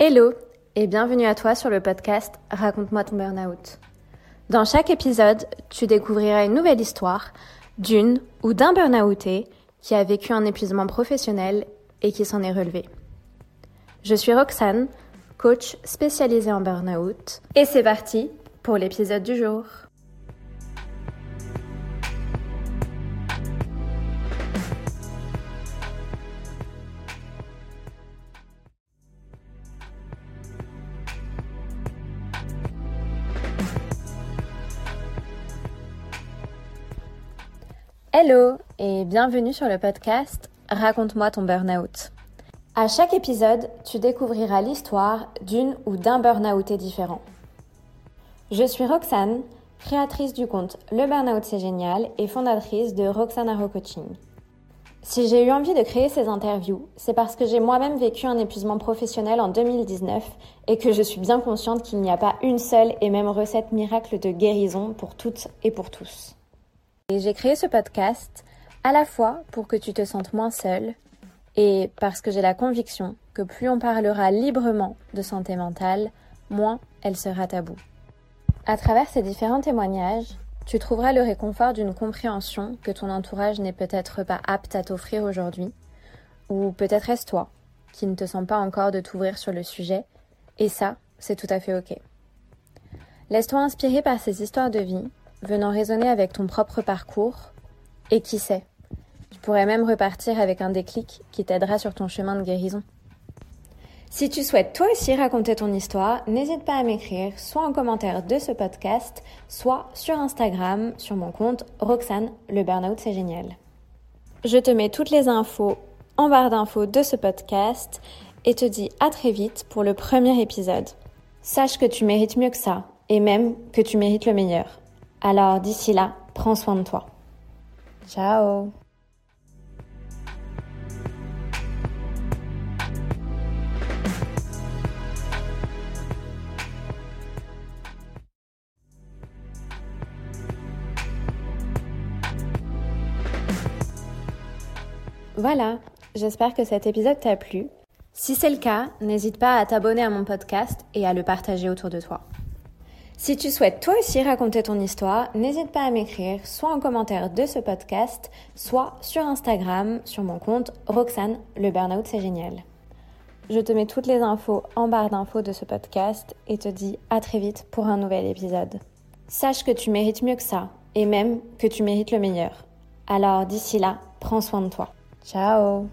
Hello et bienvenue à toi sur le podcast Raconte-moi ton burn-out. Dans chaque épisode, tu découvriras une nouvelle histoire d'une ou d'un burn-outé qui a vécu un épuisement professionnel et qui s'en est relevé. Je suis Roxane, coach spécialisée en burn-out, et c'est parti pour l'épisode du jour. Hello et bienvenue sur le podcast Raconte-moi ton burn-out. À chaque épisode, tu découvriras l'histoire d'une ou d'un burn-outé différent. Je suis Roxane, créatrice du compte Le Burnout c'est génial et fondatrice de Roxane Arrow Coaching. Si j'ai eu envie de créer ces interviews, c'est parce que j'ai moi-même vécu un épuisement professionnel en 2019 et que je suis bien consciente qu'il n'y a pas une seule et même recette miracle de guérison pour toutes et pour tous. Et j'ai créé ce podcast à la fois pour que tu te sentes moins seule et parce que j'ai la conviction que plus on parlera librement de santé mentale, moins elle sera taboue. À travers ces différents témoignages, tu trouveras le réconfort d'une compréhension que ton entourage n'est peut-être pas apte à t'offrir aujourd'hui, ou peut-être est-ce toi qui ne te sens pas encore de t'ouvrir sur le sujet, et ça, c'est tout à fait ok. Laisse-toi inspirer par ces histoires de vie venant résonner avec ton propre parcours. Et qui sait, tu pourrais même repartir avec un déclic qui t'aidera sur ton chemin de guérison. Si tu souhaites toi aussi raconter ton histoire, n'hésite pas à m'écrire soit en commentaire de ce podcast, soit sur Instagram sur mon compte Roxane, le burnout c'est génial. Je te mets toutes les infos en barre d'infos de ce podcast et te dis à très vite pour le premier épisode. Sache que tu mérites mieux que ça et même que tu mérites le meilleur. Alors d'ici là, prends soin de toi. Ciao Voilà, j'espère que cet épisode t'a plu. Si c'est le cas, n'hésite pas à t'abonner à mon podcast et à le partager autour de toi. Si tu souhaites toi aussi raconter ton histoire, n'hésite pas à m'écrire soit en commentaire de ce podcast, soit sur Instagram sur mon compte Roxane, le burnout. Je te mets toutes les infos en barre d'infos de ce podcast et te dis à très vite pour un nouvel épisode. Sache que tu mérites mieux que ça et même que tu mérites le meilleur. Alors d'ici là, prends soin de toi. Ciao